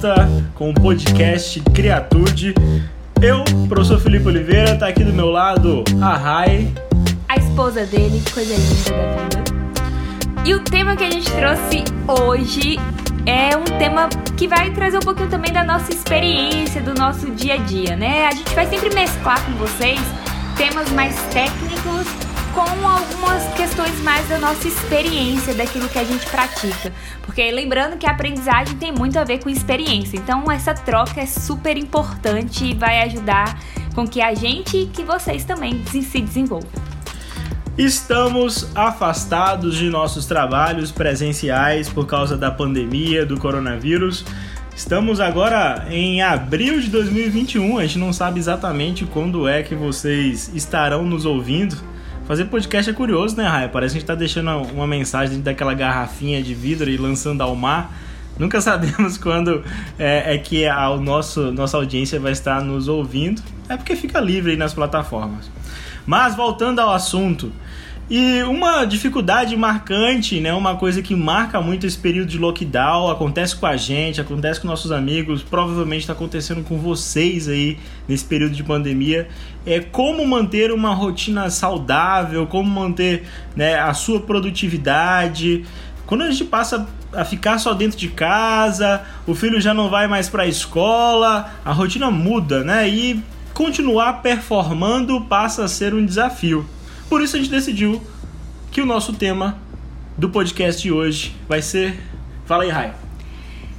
volta com o podcast Criatude. Eu, professor Felipe Oliveira, tá aqui do meu lado a Rai. A esposa dele, coisa linda da vida. E o tema que a gente trouxe hoje é um tema que vai trazer um pouquinho também da nossa experiência, do nosso dia a dia, né? A gente vai sempre mesclar com vocês temas mais técnicos questões mais da nossa experiência, daquilo que a gente pratica. Porque lembrando que a aprendizagem tem muito a ver com experiência. Então essa troca é super importante e vai ajudar com que a gente e que vocês também se desenvolvam. Estamos afastados de nossos trabalhos presenciais por causa da pandemia do coronavírus. Estamos agora em abril de 2021. A gente não sabe exatamente quando é que vocês estarão nos ouvindo Fazer podcast é curioso, né, Raia? Parece que a gente tá deixando uma mensagem dentro daquela garrafinha de vidro e lançando ao mar. Nunca sabemos quando é, é que a nosso, nossa audiência vai estar nos ouvindo. É porque fica livre aí nas plataformas. Mas voltando ao assunto, e uma dificuldade marcante, né, uma coisa que marca muito esse período de lockdown, acontece com a gente, acontece com nossos amigos, provavelmente está acontecendo com vocês aí nesse período de pandemia, é como manter uma rotina saudável, como manter né, a sua produtividade. Quando a gente passa a ficar só dentro de casa, o filho já não vai mais para a escola, a rotina muda, né? E continuar performando passa a ser um desafio. Por isso a gente decidiu que o nosso tema do podcast de hoje vai ser. Fala aí, Rai.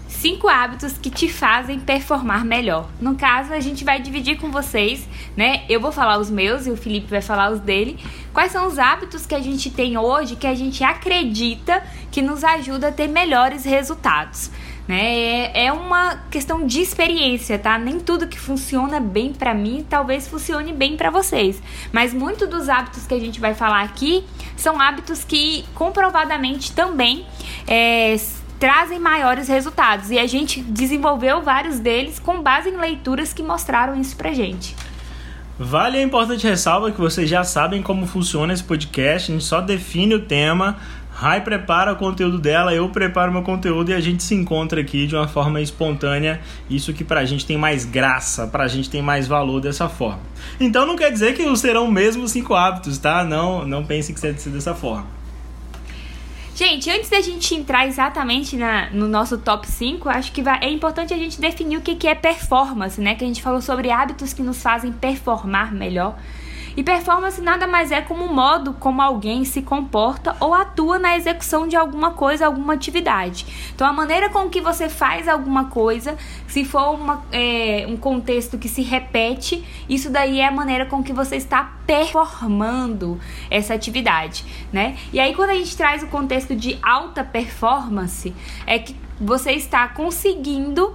Cinco hábitos que te fazem performar melhor. No caso, a gente vai dividir com vocês, né? Eu vou falar os meus e o Felipe vai falar os dele. Quais são os hábitos que a gente tem hoje que a gente acredita que nos ajuda a ter melhores resultados? Né? É, é uma questão de experiência, tá? Nem tudo que funciona bem para mim talvez funcione bem para vocês. Mas muito dos hábitos que a gente vai falar aqui são hábitos que comprovadamente também é, trazem maiores resultados. E a gente desenvolveu vários deles com base em leituras que mostraram isso pra gente. Vale a importante ressalva que vocês já sabem como funciona esse podcast, a gente só define o tema, Rai prepara o conteúdo dela, eu preparo meu conteúdo e a gente se encontra aqui de uma forma espontânea. Isso que pra gente tem mais graça, pra gente tem mais valor dessa forma. Então não quer dizer que serão mesmo cinco hábitos, tá? Não, não pense que ser dessa forma. Gente, antes da gente entrar exatamente na, no nosso top 5, acho que vai, é importante a gente definir o que, que é performance, né? Que a gente falou sobre hábitos que nos fazem performar melhor. E performance nada mais é como o modo como alguém se comporta ou atua na execução de alguma coisa, alguma atividade. Então, a maneira com que você faz alguma coisa, se for uma, é, um contexto que se repete, isso daí é a maneira com que você está performando essa atividade, né? E aí, quando a gente traz o contexto de alta performance, é que você está conseguindo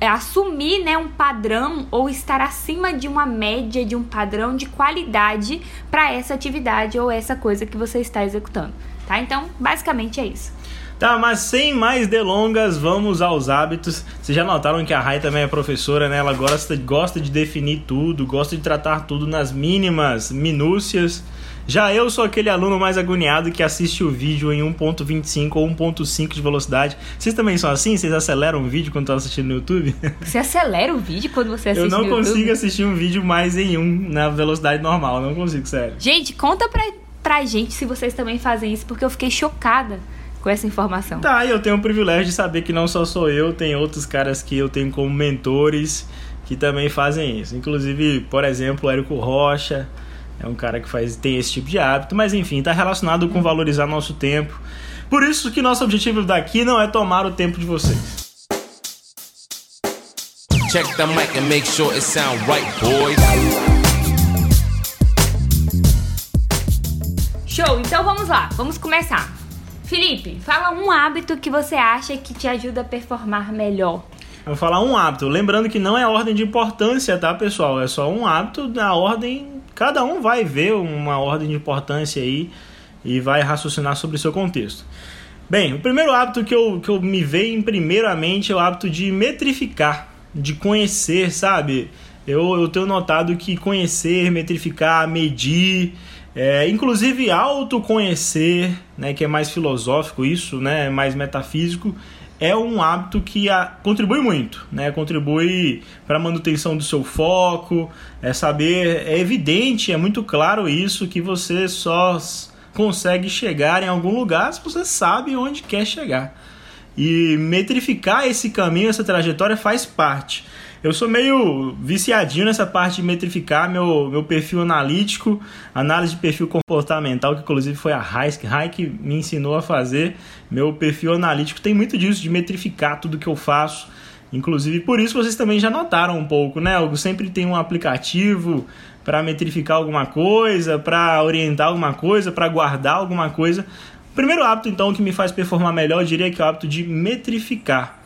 é, assumir né, um padrão ou estar acima de uma média de um padrão de qualidade para essa atividade ou essa coisa que você está executando, tá? Então, basicamente é isso. Tá, mas sem mais delongas, vamos aos hábitos. Vocês já notaram que a Rai também é professora, né? Ela gosta, gosta de definir tudo, gosta de tratar tudo nas mínimas minúcias. Já eu sou aquele aluno mais agoniado que assiste o vídeo em 1.25 ou 1.5 de velocidade. Vocês também são assim? Vocês aceleram o vídeo quando estão assistindo no YouTube? Você acelera o vídeo quando você assiste Eu não consigo YouTube? assistir um vídeo mais em um na velocidade normal, não consigo, sério. Gente, conta pra, pra gente se vocês também fazem isso, porque eu fiquei chocada com essa informação. Tá, e eu tenho o privilégio de saber que não só sou eu, tem outros caras que eu tenho como mentores que também fazem isso. Inclusive, por exemplo, o Érico Rocha, é um cara que faz tem esse tipo de hábito, mas enfim, está relacionado com valorizar nosso tempo. Por isso que nosso objetivo daqui não é tomar o tempo de vocês. Check the mic and make sure it sound right, boys. Show, então vamos lá, vamos começar. Felipe, fala um hábito que você acha que te ajuda a performar melhor. Eu vou falar um hábito, lembrando que não é ordem de importância, tá, pessoal? É só um hábito da ordem Cada um vai ver uma ordem de importância aí e vai raciocinar sobre o seu contexto. Bem, o primeiro hábito que eu, que eu me veio em primeiramente é o hábito de metrificar, de conhecer, sabe? Eu, eu tenho notado que conhecer, metrificar, medir, é, inclusive autoconhecer, né, que é mais filosófico isso, né, mais metafísico, é um hábito que a, contribui muito, né? Contribui para a manutenção do seu foco, é saber, é evidente, é muito claro isso que você só consegue chegar em algum lugar se você sabe onde quer chegar. E metrificar esse caminho, essa trajetória faz parte. Eu sou meio viciadinho nessa parte de metrificar meu, meu perfil analítico, análise de perfil comportamental, que inclusive foi a Raik, que me ensinou a fazer. Meu perfil analítico tem muito disso, de metrificar tudo que eu faço. Inclusive, por isso vocês também já notaram um pouco, né? Eu sempre tem um aplicativo para metrificar alguma coisa, para orientar alguma coisa, para guardar alguma coisa. O primeiro hábito, então, que me faz performar melhor, eu diria que é o hábito de metrificar.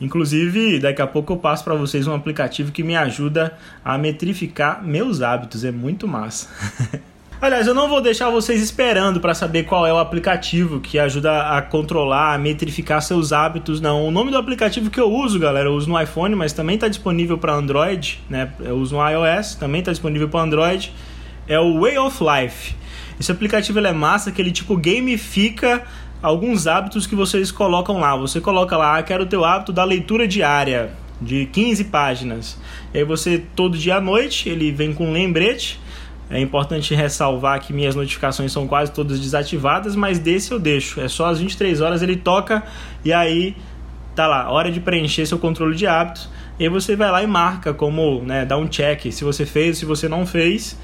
Inclusive, daqui a pouco eu passo para vocês um aplicativo que me ajuda a metrificar meus hábitos, é muito massa. Aliás, eu não vou deixar vocês esperando para saber qual é o aplicativo que ajuda a controlar, a metrificar seus hábitos, não. O nome do aplicativo que eu uso, galera, eu uso no iPhone, mas também está disponível para Android, né? Eu uso no iOS, também está disponível para Android. É o Way of Life. Esse aplicativo é massa, que ele tipo gamifica alguns hábitos que vocês colocam lá. Você coloca lá, ah, quero o teu hábito da leitura diária de 15 páginas. E aí você todo dia à noite, ele vem com um lembrete. É importante ressalvar que minhas notificações são quase todas desativadas, mas desse eu deixo. É só às 23 horas ele toca e aí tá lá, hora de preencher seu controle de hábitos. E aí você vai lá e marca como, né, dá um check se você fez, se você não fez.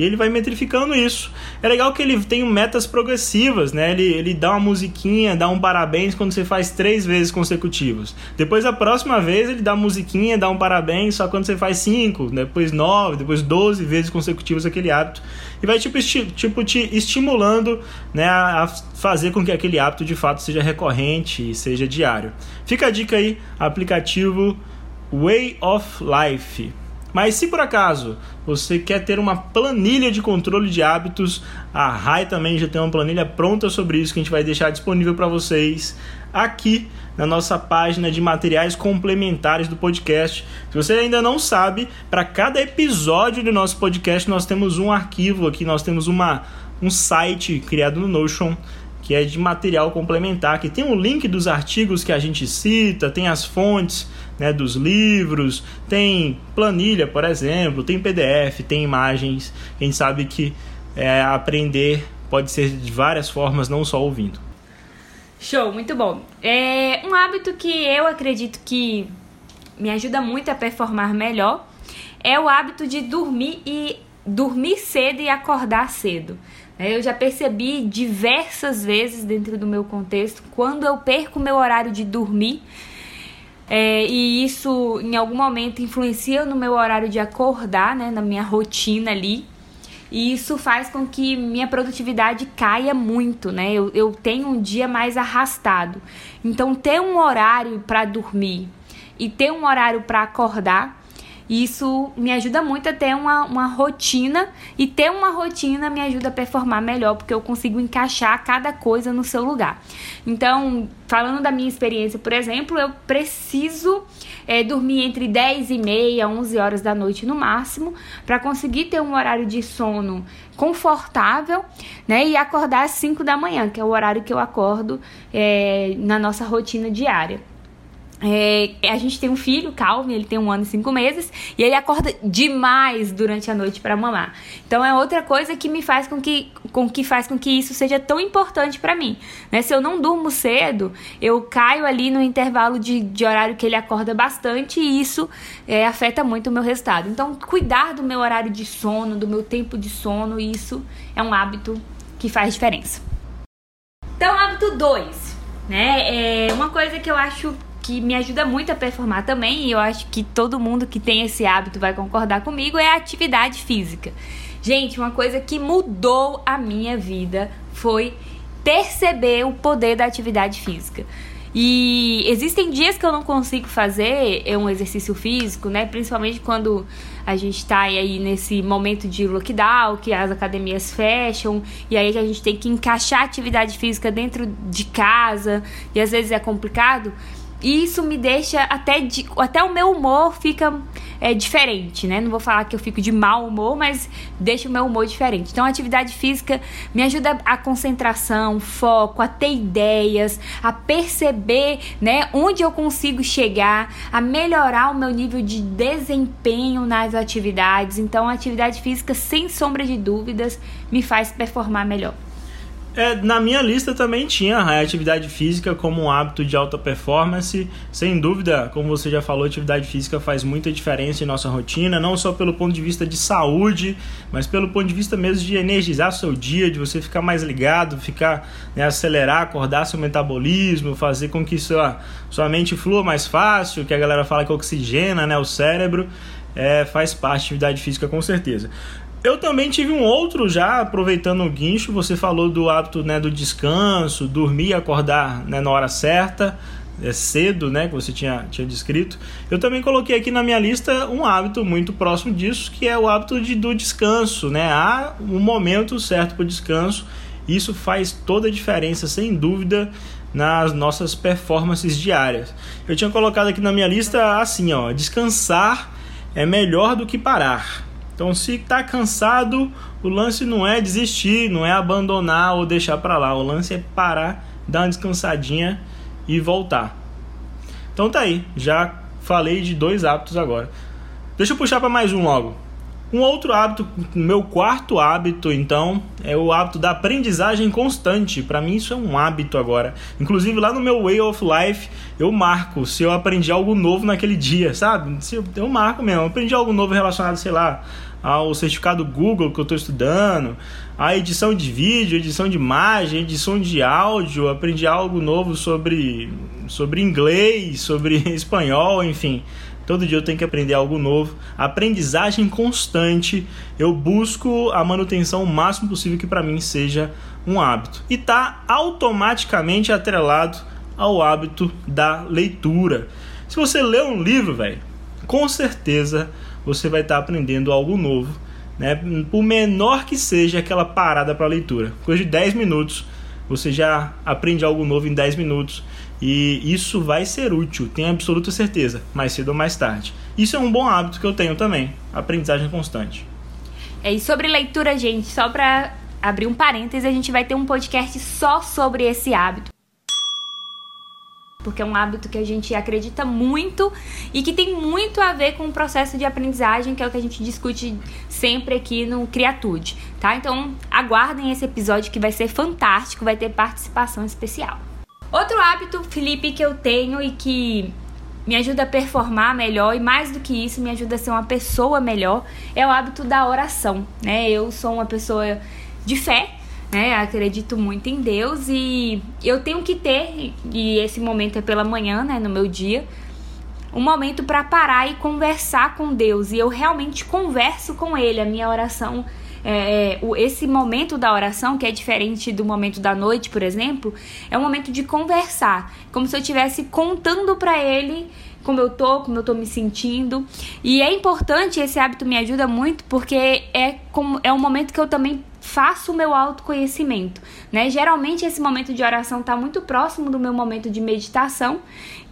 E ele vai metrificando isso. É legal que ele tem metas progressivas, né? Ele, ele dá uma musiquinha, dá um parabéns quando você faz três vezes consecutivos. Depois, a próxima vez, ele dá musiquinha, dá um parabéns só quando você faz cinco, depois nove, depois doze vezes consecutivos aquele hábito. E vai tipo, esti tipo te estimulando né, a, a fazer com que aquele hábito de fato seja recorrente e seja diário. Fica a dica aí, aplicativo Way of Life. Mas se por acaso você quer ter uma planilha de controle de hábitos, a RAI também já tem uma planilha pronta sobre isso que a gente vai deixar disponível para vocês aqui na nossa página de materiais complementares do podcast. Se você ainda não sabe, para cada episódio do nosso podcast nós temos um arquivo aqui, nós temos uma, um site criado no Notion que é de material complementar, que tem um link dos artigos que a gente cita, tem as fontes né, dos livros, tem planilha, por exemplo, tem PDF, tem imagens. Gente sabe que é, aprender pode ser de várias formas, não só ouvindo. Show, muito bom. É um hábito que eu acredito que me ajuda muito a performar melhor é o hábito de dormir e dormir cedo e acordar cedo. É, eu já percebi diversas vezes dentro do meu contexto quando eu perco meu horário de dormir é, e isso em algum momento influencia no meu horário de acordar, né, na minha rotina ali. E isso faz com que minha produtividade caia muito, né? Eu, eu tenho um dia mais arrastado. Então, ter um horário para dormir e ter um horário para acordar isso me ajuda muito a ter uma, uma rotina e ter uma rotina me ajuda a performar melhor, porque eu consigo encaixar cada coisa no seu lugar. Então, falando da minha experiência, por exemplo, eu preciso é, dormir entre 10 e meia, 11 horas da noite no máximo, para conseguir ter um horário de sono confortável, né? E acordar às 5 da manhã, que é o horário que eu acordo é, na nossa rotina diária. É, a gente tem um filho, Calvin, ele tem um ano e cinco meses, e ele acorda demais durante a noite para mamar. Então é outra coisa que me faz com que, com que faz com que isso seja tão importante para mim. Né? Se eu não durmo cedo, eu caio ali no intervalo de, de horário que ele acorda bastante e isso é, afeta muito o meu resultado. Então, cuidar do meu horário de sono, do meu tempo de sono, isso é um hábito que faz diferença. Então, hábito 2, né? É uma coisa que eu acho que me ajuda muito a performar também, e eu acho que todo mundo que tem esse hábito vai concordar comigo, é a atividade física. Gente, uma coisa que mudou a minha vida foi perceber o poder da atividade física. E existem dias que eu não consigo fazer um exercício físico, né? Principalmente quando a gente está aí nesse momento de lockdown, que as academias fecham, e aí a gente tem que encaixar atividade física dentro de casa, e às vezes é complicado. E isso me deixa até, de, até o meu humor fica é, diferente, né? Não vou falar que eu fico de mau humor, mas deixa o meu humor diferente. Então, a atividade física me ajuda a concentração, foco, a ter ideias, a perceber, né, onde eu consigo chegar, a melhorar o meu nível de desempenho nas atividades. Então, a atividade física, sem sombra de dúvidas, me faz performar melhor. É, na minha lista também tinha a atividade física como um hábito de alta performance. Sem dúvida, como você já falou, atividade física faz muita diferença em nossa rotina, não só pelo ponto de vista de saúde, mas pelo ponto de vista mesmo de energizar seu dia, de você ficar mais ligado, ficar né, acelerar, acordar seu metabolismo, fazer com que sua, sua mente flua mais fácil, que a galera fala que oxigena né, o cérebro. É, faz parte da atividade física com certeza. Eu também tive um outro já, aproveitando o guincho, você falou do hábito né, do descanso, dormir e acordar né, na hora certa, é cedo, né, que você tinha, tinha descrito. Eu também coloquei aqui na minha lista um hábito muito próximo disso, que é o hábito de, do descanso, né? Há um momento certo para o descanso. Isso faz toda a diferença, sem dúvida, nas nossas performances diárias. Eu tinha colocado aqui na minha lista assim, ó, descansar é melhor do que parar. Então, se está cansado, o lance não é desistir, não é abandonar ou deixar para lá. O lance é parar, dar uma descansadinha e voltar. Então tá aí, já falei de dois hábitos agora. Deixa eu puxar para mais um logo. Um outro hábito, meu quarto hábito, então, é o hábito da aprendizagem constante. Para mim, isso é um hábito agora. Inclusive, lá no meu Way of Life, eu marco se eu aprendi algo novo naquele dia, sabe? Se eu, marco mesmo. Aprendi algo novo relacionado, sei lá, ao certificado Google que eu estou estudando, a edição de vídeo, edição de imagem, edição de áudio, aprendi algo novo sobre, sobre inglês, sobre espanhol, enfim. Todo dia eu tenho que aprender algo novo. Aprendizagem constante. Eu busco a manutenção o máximo possível que para mim seja um hábito. E está automaticamente atrelado ao hábito da leitura. Se você lê um livro, velho, com certeza você vai estar aprendendo algo novo, né? Por menor que seja aquela parada para leitura. Coisa de 10 minutos, você já aprende algo novo em 10 minutos. E isso vai ser útil, tenho absoluta certeza, mais cedo ou mais tarde. Isso é um bom hábito que eu tenho também, aprendizagem constante. É, e sobre leitura, gente, só para abrir um parêntese, a gente vai ter um podcast só sobre esse hábito porque é um hábito que a gente acredita muito e que tem muito a ver com o processo de aprendizagem, que é o que a gente discute sempre aqui no Criatude, tá? Então, aguardem esse episódio que vai ser fantástico, vai ter participação especial. Outro hábito, Felipe, que eu tenho e que me ajuda a performar melhor e mais do que isso, me ajuda a ser uma pessoa melhor, é o hábito da oração, né? Eu sou uma pessoa de fé, né? Acredito muito em Deus e eu tenho que ter, e esse momento é pela manhã, né, no meu dia, um momento para parar e conversar com Deus. E eu realmente converso com Ele. A minha oração, é, é esse momento da oração, que é diferente do momento da noite, por exemplo, é um momento de conversar, como se eu estivesse contando para Ele como eu tô, como eu tô me sentindo. E é importante, esse hábito me ajuda muito, porque é, como, é um momento que eu também faço o meu autoconhecimento, né? Geralmente esse momento de oração está muito próximo do meu momento de meditação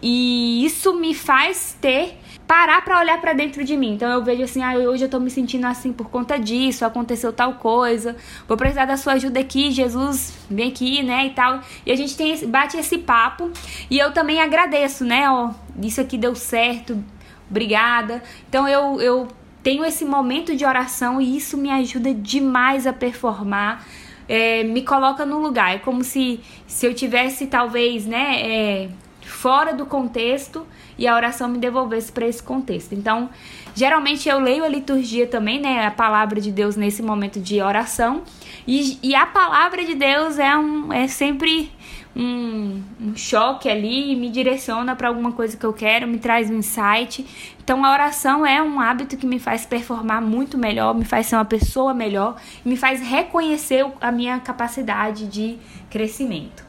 e isso me faz ter parar para olhar para dentro de mim. Então eu vejo assim, ah, hoje eu tô me sentindo assim por conta disso, aconteceu tal coisa, vou precisar da sua ajuda aqui, Jesus, vem aqui, né, e tal. E a gente tem esse, bate esse papo e eu também agradeço, né, ó, isso aqui deu certo, obrigada. Então eu, eu tenho esse momento de oração e isso me ajuda demais a performar. É, me coloca no lugar. É como se, se eu tivesse, talvez, né, é, fora do contexto e a oração me devolvesse para esse contexto. Então, geralmente eu leio a liturgia também, né, a palavra de Deus nesse momento de oração. E, e a palavra de Deus é, um, é sempre um, um choque ali me direciona para alguma coisa que eu quero, me traz um insight. Então a oração é um hábito que me faz performar muito melhor, me faz ser uma pessoa melhor, me faz reconhecer a minha capacidade de crescimento.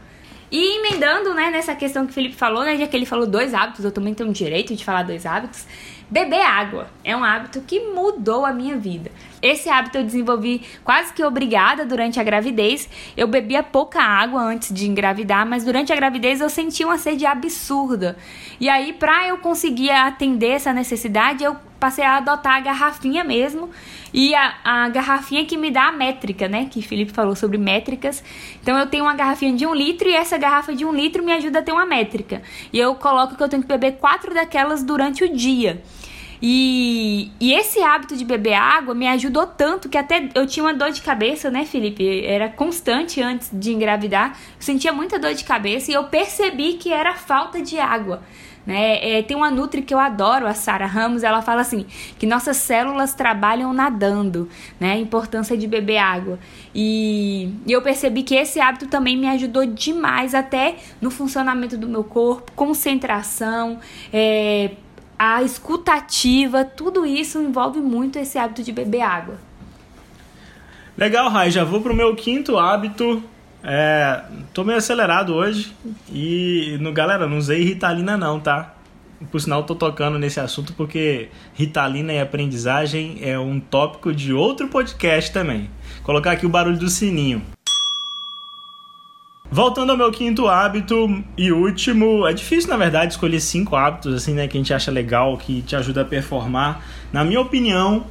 E emendando, né, nessa questão que o Felipe falou, né, já que ele falou dois hábitos, eu também tenho o direito de falar dois hábitos. Beber água é um hábito que mudou a minha vida. Esse hábito eu desenvolvi quase que obrigada durante a gravidez. Eu bebia pouca água antes de engravidar, mas durante a gravidez eu sentia uma sede absurda. E aí, para eu conseguir atender essa necessidade, eu passei a adotar a garrafinha mesmo. E a, a garrafinha que me dá a métrica, né? Que Felipe falou sobre métricas. Então eu tenho uma garrafinha de um litro e essa garrafa de um litro me ajuda a ter uma métrica. E eu coloco que eu tenho que beber quatro daquelas durante o dia. E, e esse hábito de beber água me ajudou tanto que até eu tinha uma dor de cabeça, né, Felipe? Era constante antes de engravidar. Eu sentia muita dor de cabeça e eu percebi que era falta de água. Né? É, tem uma Nutri que eu adoro, a Sara Ramos, ela fala assim, que nossas células trabalham nadando, né? A importância de beber água. E, e eu percebi que esse hábito também me ajudou demais até no funcionamento do meu corpo, concentração, é, a escutativa, tudo isso envolve muito esse hábito de beber água. Legal, Rai, já vou pro meu quinto hábito. É, tô meio acelerado hoje e, no, galera, não usei Ritalina não, tá? Por sinal, tô tocando nesse assunto porque Ritalina e aprendizagem é um tópico de outro podcast também. Vou colocar aqui o barulho do sininho. Voltando ao meu quinto hábito e último, é difícil na verdade escolher cinco hábitos assim, né, que a gente acha legal, que te ajuda a performar. Na minha opinião,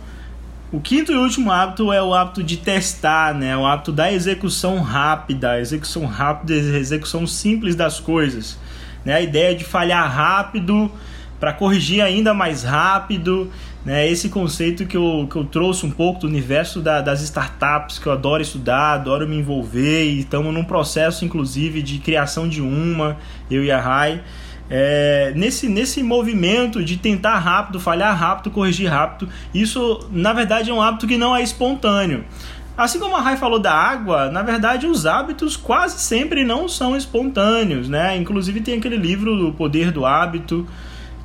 o quinto e último hábito é o hábito de testar, né? O hábito da execução rápida, execução rápida, execução simples das coisas, né? A ideia de falhar rápido para corrigir ainda mais rápido né? Esse conceito que eu, que eu trouxe um pouco do universo da, das startups, que eu adoro estudar, adoro me envolver, e estamos num processo, inclusive, de criação de uma, eu e a Rai. É, nesse, nesse movimento de tentar rápido, falhar rápido, corrigir rápido, isso na verdade é um hábito que não é espontâneo. Assim como a Rai falou da água, na verdade os hábitos quase sempre não são espontâneos, né? Inclusive tem aquele livro O Poder do Hábito,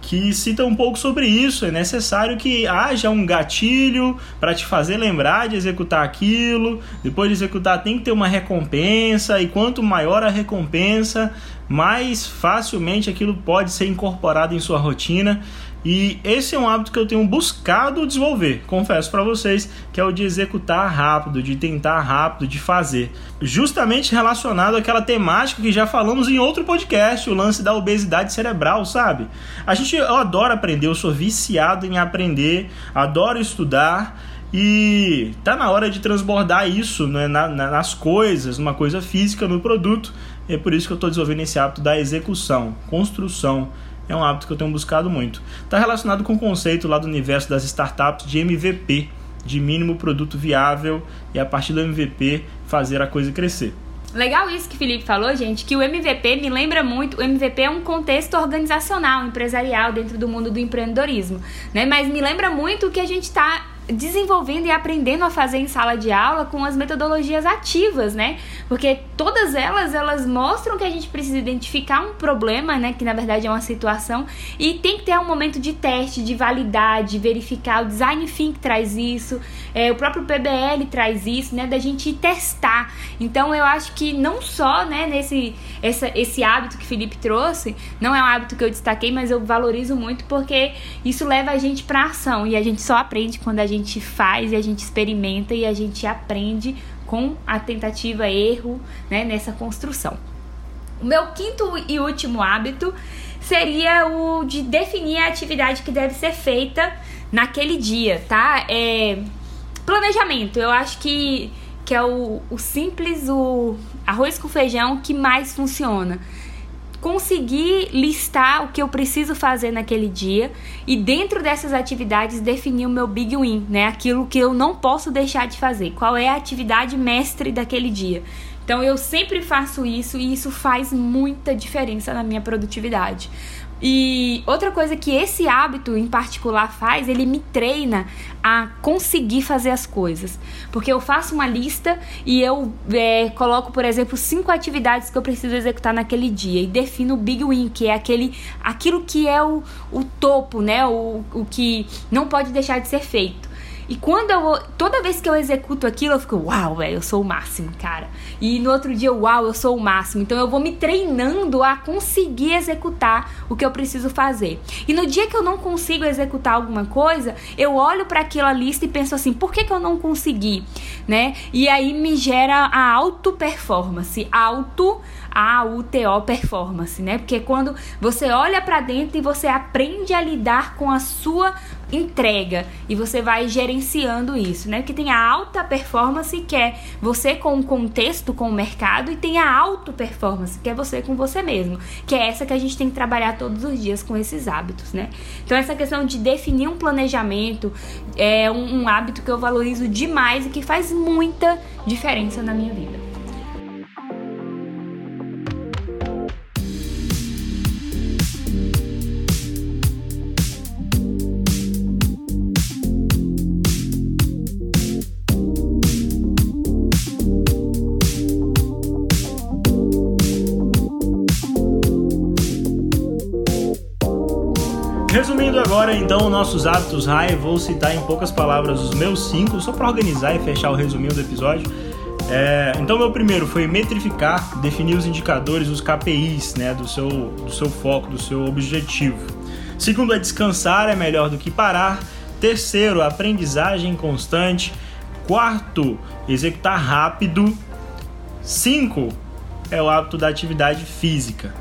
que cita um pouco sobre isso. É necessário que haja um gatilho para te fazer lembrar de executar aquilo. Depois de executar, tem que ter uma recompensa, e quanto maior a recompensa, mais facilmente aquilo pode ser incorporado em sua rotina. E esse é um hábito que eu tenho buscado desenvolver, confesso para vocês, que é o de executar rápido, de tentar rápido, de fazer. Justamente relacionado àquela temática que já falamos em outro podcast, o lance da obesidade cerebral, sabe? A gente eu adoro aprender, eu sou viciado em aprender, adoro estudar. E tá na hora de transbordar isso né, na, na, nas coisas, numa coisa física, no produto. E é por isso que eu estou desenvolvendo esse hábito da execução, construção é um hábito que eu tenho buscado muito. Está relacionado com o conceito lá do universo das startups de MVP, de mínimo produto viável, e a partir do MVP fazer a coisa crescer. Legal isso que o Felipe falou, gente, que o MVP me lembra muito, o MVP é um contexto organizacional, empresarial dentro do mundo do empreendedorismo, né? Mas me lembra muito o que a gente está desenvolvendo e aprendendo a fazer em sala de aula com as metodologias ativas, né? Porque todas elas elas mostram que a gente precisa identificar um problema, né, que na verdade é uma situação. E tem que ter um momento de teste, de validade, verificar. O design think traz isso, é, o próprio PBL traz isso, né, da gente testar. Então eu acho que não só, né, nesse essa, esse hábito que Felipe trouxe, não é um hábito que eu destaquei, mas eu valorizo muito porque isso leva a gente para ação. E a gente só aprende quando a gente faz e a gente experimenta e a gente aprende com a tentativa erro, né, nessa construção. O meu quinto e último hábito seria o de definir a atividade que deve ser feita naquele dia, tá? É, planejamento. Eu acho que, que é o, o simples, o arroz com feijão que mais funciona conseguir listar o que eu preciso fazer naquele dia e dentro dessas atividades definir o meu big win, né? Aquilo que eu não posso deixar de fazer. Qual é a atividade mestre daquele dia? Então eu sempre faço isso e isso faz muita diferença na minha produtividade. E outra coisa que esse hábito em particular faz, ele me treina a conseguir fazer as coisas. Porque eu faço uma lista e eu é, coloco, por exemplo, cinco atividades que eu preciso executar naquele dia e defino o big win, que é aquele, aquilo que é o, o topo, né? O, o que não pode deixar de ser feito. E quando eu. Toda vez que eu executo aquilo, eu fico, uau, velho, eu sou o máximo, cara. E no outro dia, uau, eu sou o máximo. Então eu vou me treinando a conseguir executar o que eu preciso fazer. E no dia que eu não consigo executar alguma coisa, eu olho para aquela lista e penso assim, por que, que eu não consegui? Né? E aí me gera a auto performance. Auto a UTO performance, né? Porque quando você olha para dentro e você aprende a lidar com a sua entrega e você vai gerenciando isso, né? Que tem a alta performance que é você com o contexto, com o mercado e tem a auto performance que é você com você mesmo, que é essa que a gente tem que trabalhar todos os dias com esses hábitos, né? Então essa questão de definir um planejamento é um, um hábito que eu valorizo demais e que faz muita diferença na minha vida. Então nossos hábitos high, vou citar em poucas palavras os meus cinco, só para organizar e fechar o resuminho do episódio. É, então meu primeiro foi metrificar, definir os indicadores, os KPIs, né, do seu, do seu foco, do seu objetivo. Segundo é descansar é melhor do que parar. Terceiro, aprendizagem constante. Quarto, executar rápido. Cinco é o hábito da atividade física.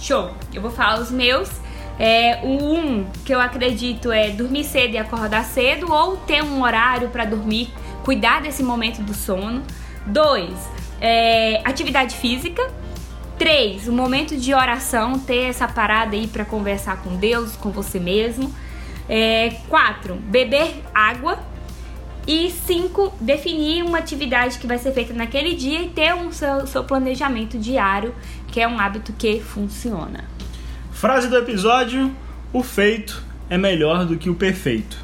Show! Eu vou falar os meus. É, o um que eu acredito é dormir cedo e acordar cedo, ou ter um horário para dormir, cuidar desse momento do sono. Dois, é, atividade física. Três, o momento de oração, ter essa parada aí para conversar com Deus, com você mesmo. É, quatro, beber água. E cinco, definir uma atividade que vai ser feita naquele dia e ter um seu, seu planejamento diário, que é um hábito que funciona. Frase do episódio: O feito é melhor do que o perfeito.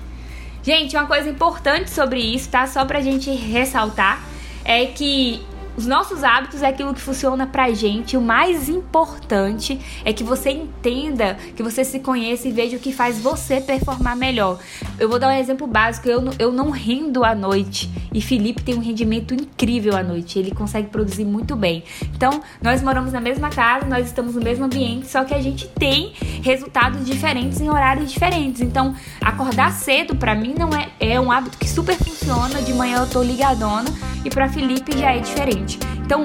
Gente, uma coisa importante sobre isso, tá? Só pra gente ressaltar, é que os nossos hábitos é aquilo que funciona pra gente. O mais importante é que você entenda, que você se conheça e veja o que faz você performar melhor. Eu vou dar um exemplo básico. Eu, eu não rendo à noite. E Felipe tem um rendimento incrível à noite. Ele consegue produzir muito bem. Então, nós moramos na mesma casa, nós estamos no mesmo ambiente, só que a gente tem resultados diferentes em horários diferentes. Então, acordar cedo para mim não é, é um hábito que super funciona. De manhã eu tô ligadona e para Felipe já é diferente. Então,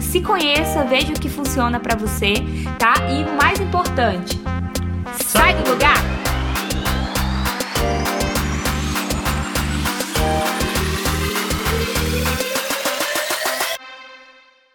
se conheça, veja o que funciona para você, tá? E mais importante, sai do lugar